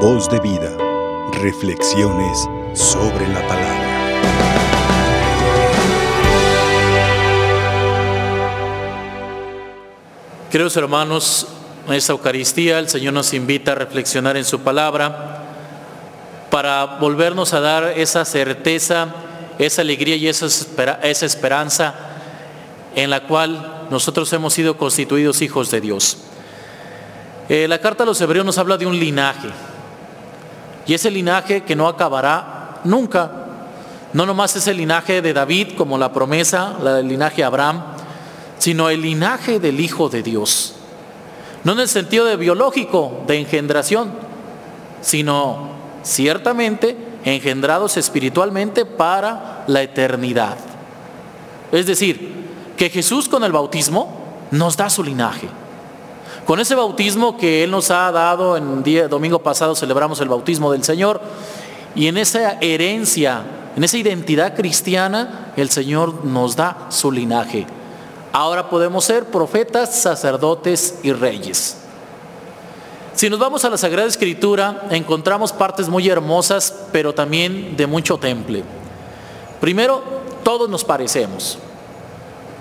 Voz de vida. Reflexiones sobre la palabra. Queridos hermanos, en esta Eucaristía el Señor nos invita a reflexionar en su palabra para volvernos a dar esa certeza, esa alegría y esa, esperanza en la cual nosotros hemos sido constituidos hijos de Dios. Eh, la carta a los hebreos nos habla de un linaje. Y ese linaje que no acabará nunca. No nomás es el linaje de David como la promesa, del linaje de Abraham, sino el linaje del Hijo de Dios. No en el sentido de biológico, de engendración, sino ciertamente engendrados espiritualmente para la eternidad. Es decir, que Jesús con el bautismo nos da su linaje. Con ese bautismo que Él nos ha dado, en día domingo pasado celebramos el bautismo del Señor, y en esa herencia, en esa identidad cristiana, el Señor nos da su linaje. Ahora podemos ser profetas, sacerdotes y reyes. Si nos vamos a la Sagrada Escritura, encontramos partes muy hermosas, pero también de mucho temple. Primero, todos nos parecemos.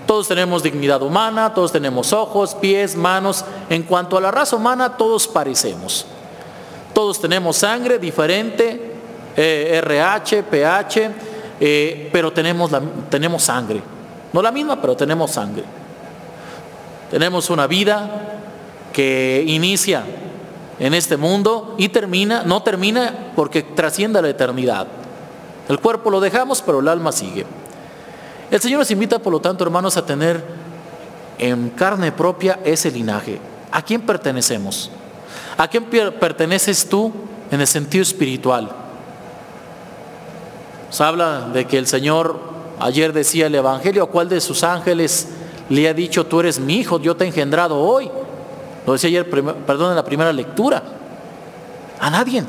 Todos tenemos dignidad humana, todos tenemos ojos, pies, manos. En cuanto a la raza humana, todos parecemos. Todos tenemos sangre diferente, RH, eh, pH, eh, pero tenemos, tenemos sangre. No la misma, pero tenemos sangre. Tenemos una vida que inicia en este mundo y termina, no termina porque trasciende la eternidad. El cuerpo lo dejamos, pero el alma sigue. El Señor nos invita, por lo tanto, hermanos, a tener en carne propia ese linaje. ¿A quién pertenecemos? ¿A quién perteneces tú en el sentido espiritual? Se habla de que el Señor ayer decía el Evangelio, ¿a cuál de sus ángeles le ha dicho, tú eres mi hijo, yo te he engendrado hoy? Lo decía ayer, perdón, en la primera lectura. A nadie.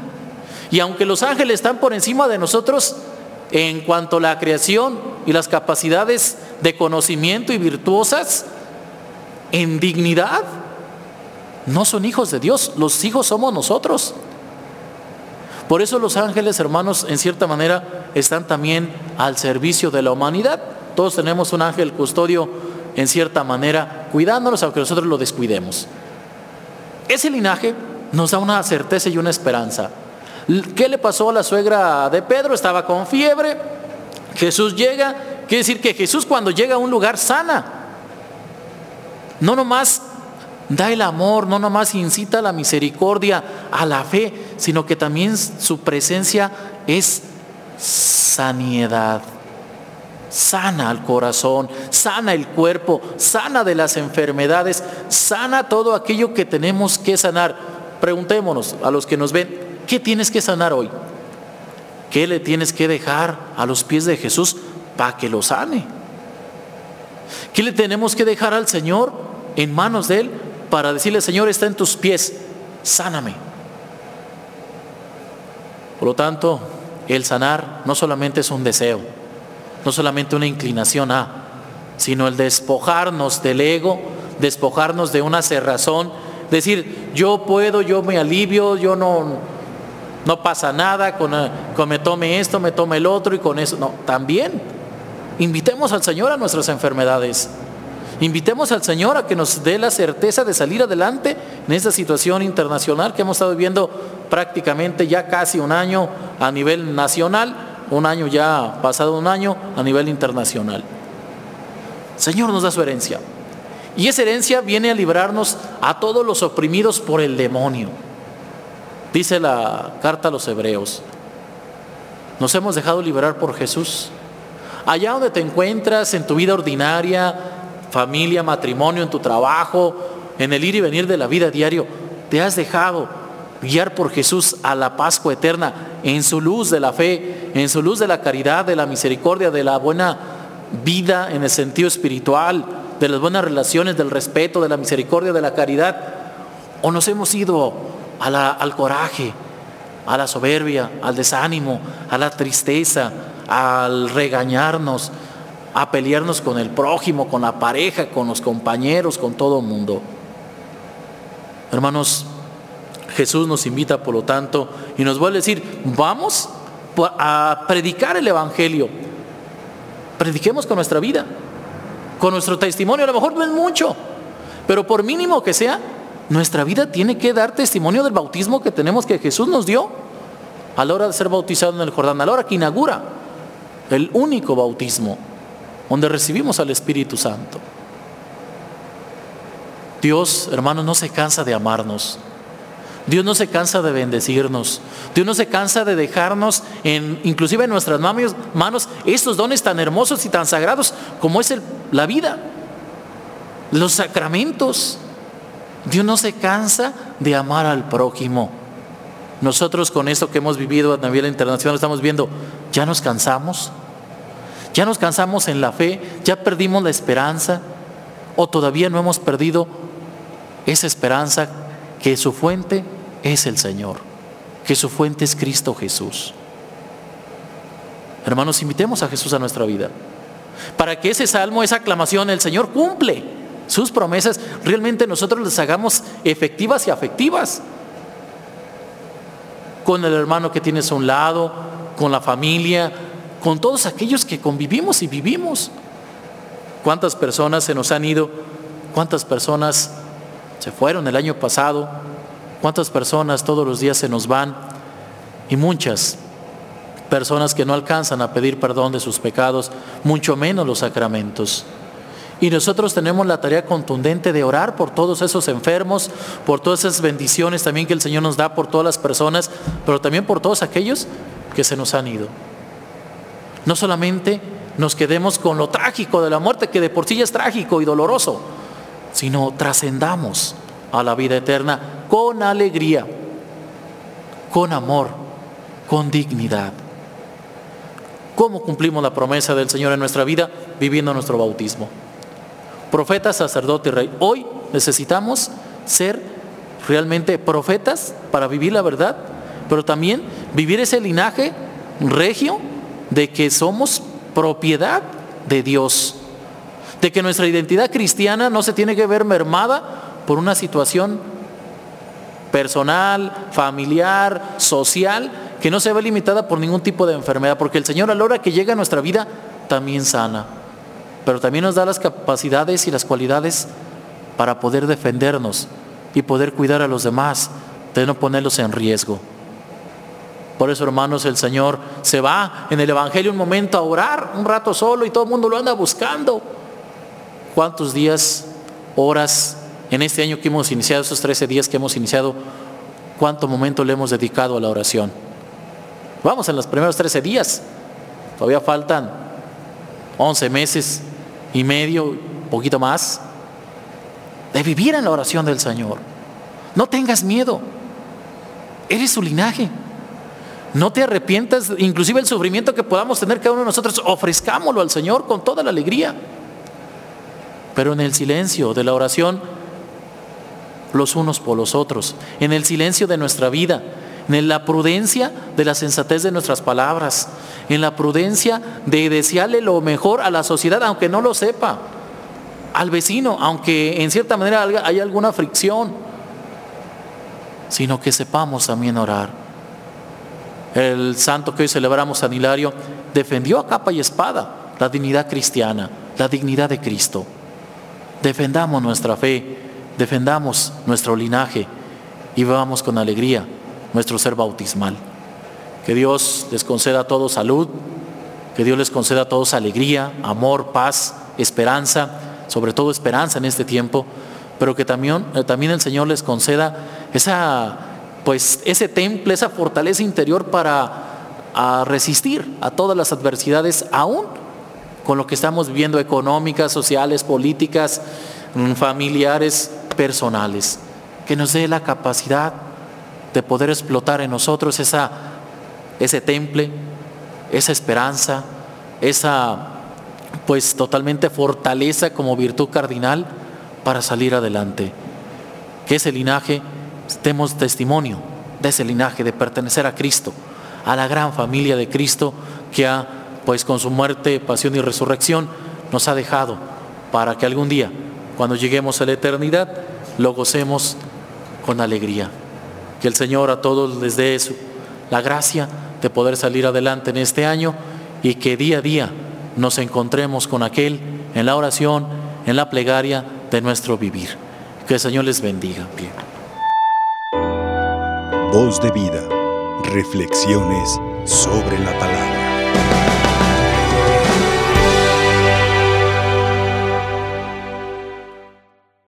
Y aunque los ángeles están por encima de nosotros, en cuanto a la creación y las capacidades de conocimiento y virtuosas, en dignidad, no son hijos de Dios, los hijos somos nosotros. Por eso los ángeles, hermanos, en cierta manera, están también al servicio de la humanidad. Todos tenemos un ángel custodio, en cierta manera, cuidándonos, aunque nosotros lo descuidemos. Ese linaje nos da una certeza y una esperanza. ¿Qué le pasó a la suegra de Pedro? Estaba con fiebre. Jesús llega. Quiere decir que Jesús cuando llega a un lugar sana. No nomás da el amor, no nomás incita la misericordia, a la fe, sino que también su presencia es sanidad. Sana al corazón, sana el cuerpo, sana de las enfermedades, sana todo aquello que tenemos que sanar. Preguntémonos a los que nos ven, ¿Qué tienes que sanar hoy? ¿Qué le tienes que dejar a los pies de Jesús para que lo sane? ¿Qué le tenemos que dejar al Señor en manos de Él para decirle, Señor, está en tus pies, sáname? Por lo tanto, el sanar no solamente es un deseo, no solamente una inclinación a, sino el despojarnos del ego, despojarnos de una cerrazón, decir, yo puedo, yo me alivio, yo no, no pasa nada con, eh, con, me tome esto, me tome el otro y con eso. No, también invitemos al Señor a nuestras enfermedades. Invitemos al Señor a que nos dé la certeza de salir adelante en esta situación internacional que hemos estado viviendo prácticamente ya casi un año a nivel nacional, un año ya pasado un año a nivel internacional. Señor nos da su herencia. Y esa herencia viene a librarnos a todos los oprimidos por el demonio. Dice la carta a los hebreos, nos hemos dejado liberar por Jesús. Allá donde te encuentras en tu vida ordinaria, familia, matrimonio, en tu trabajo, en el ir y venir de la vida diario, te has dejado guiar por Jesús a la Pascua eterna, en su luz de la fe, en su luz de la caridad, de la misericordia, de la buena vida en el sentido espiritual, de las buenas relaciones, del respeto, de la misericordia, de la caridad. O nos hemos ido al coraje, a la soberbia, al desánimo, a la tristeza, al regañarnos, a pelearnos con el prójimo, con la pareja, con los compañeros, con todo el mundo. Hermanos, Jesús nos invita, por lo tanto, y nos vuelve a decir, vamos a predicar el Evangelio. Prediquemos con nuestra vida, con nuestro testimonio. A lo mejor no es mucho, pero por mínimo que sea, nuestra vida tiene que dar testimonio del bautismo que tenemos que Jesús nos dio a la hora de ser bautizado en el Jordán, a la hora que inaugura el único bautismo donde recibimos al Espíritu Santo. Dios, hermanos, no se cansa de amarnos. Dios no se cansa de bendecirnos. Dios no se cansa de dejarnos, en, inclusive en nuestras manos, estos dones tan hermosos y tan sagrados como es la vida, los sacramentos. Dios no se cansa de amar al prójimo. Nosotros con esto que hemos vivido a nivel internacional estamos viendo, ya nos cansamos, ya nos cansamos en la fe, ya perdimos la esperanza. O todavía no hemos perdido esa esperanza que su fuente es el Señor, que su fuente es Cristo Jesús. Hermanos, invitemos a Jesús a nuestra vida, para que ese salmo, esa aclamación, el Señor cumple sus promesas, realmente nosotros las hagamos efectivas y afectivas. Con el hermano que tienes a un lado, con la familia, con todos aquellos que convivimos y vivimos. ¿Cuántas personas se nos han ido? ¿Cuántas personas se fueron el año pasado? ¿Cuántas personas todos los días se nos van? Y muchas personas que no alcanzan a pedir perdón de sus pecados, mucho menos los sacramentos. Y nosotros tenemos la tarea contundente de orar por todos esos enfermos, por todas esas bendiciones también que el Señor nos da por todas las personas, pero también por todos aquellos que se nos han ido. No solamente nos quedemos con lo trágico de la muerte, que de por sí ya es trágico y doloroso, sino trascendamos a la vida eterna con alegría, con amor, con dignidad. ¿Cómo cumplimos la promesa del Señor en nuestra vida? Viviendo nuestro bautismo. Profeta, sacerdote y rey. Hoy necesitamos ser realmente profetas para vivir la verdad, pero también vivir ese linaje regio de que somos propiedad de Dios, de que nuestra identidad cristiana no se tiene que ver mermada por una situación personal, familiar, social, que no se ve limitada por ningún tipo de enfermedad, porque el Señor a la hora que llega a nuestra vida también sana, pero también nos da las capacidades y las cualidades para poder defendernos y poder cuidar a los demás, de no ponerlos en riesgo. Por eso, hermanos, el Señor se va en el Evangelio un momento a orar, un rato solo, y todo el mundo lo anda buscando. ¿Cuántos días, horas en este año que hemos iniciado, esos 13 días que hemos iniciado, cuánto momento le hemos dedicado a la oración. Vamos en los primeros 13 días, todavía faltan 11 meses y medio, poquito más, de vivir en la oración del Señor. No tengas miedo, eres su linaje. No te arrepientas, inclusive el sufrimiento que podamos tener cada uno de nosotros, ofrezcámoslo al Señor con toda la alegría. Pero en el silencio de la oración, los unos por los otros, en el silencio de nuestra vida, en la prudencia de la sensatez de nuestras palabras, en la prudencia de desearle lo mejor a la sociedad, aunque no lo sepa, al vecino, aunque en cierta manera haya alguna fricción, sino que sepamos también orar. El santo que hoy celebramos San Hilario defendió a capa y espada la dignidad cristiana, la dignidad de Cristo. Defendamos nuestra fe defendamos nuestro linaje y vivamos con alegría nuestro ser bautismal. Que Dios les conceda a todos salud, que Dios les conceda a todos alegría, amor, paz, esperanza, sobre todo esperanza en este tiempo, pero que también, eh, también el Señor les conceda esa, pues, ese temple, esa fortaleza interior para resistir a todas las adversidades, aún con lo que estamos viviendo económicas, sociales, políticas, mm, familiares, personales, que nos dé la capacidad de poder explotar en nosotros esa, ese temple, esa esperanza, esa pues totalmente fortaleza como virtud cardinal para salir adelante. Que ese linaje, demos testimonio de ese linaje, de pertenecer a Cristo, a la gran familia de Cristo que ha, pues con su muerte, pasión y resurrección, nos ha dejado para que algún día cuando lleguemos a la eternidad, lo gocemos con alegría. Que el Señor a todos les dé su, la gracia de poder salir adelante en este año y que día a día nos encontremos con aquel en la oración, en la plegaria de nuestro vivir. Que el Señor les bendiga. Voz de vida. Reflexiones sobre la palabra.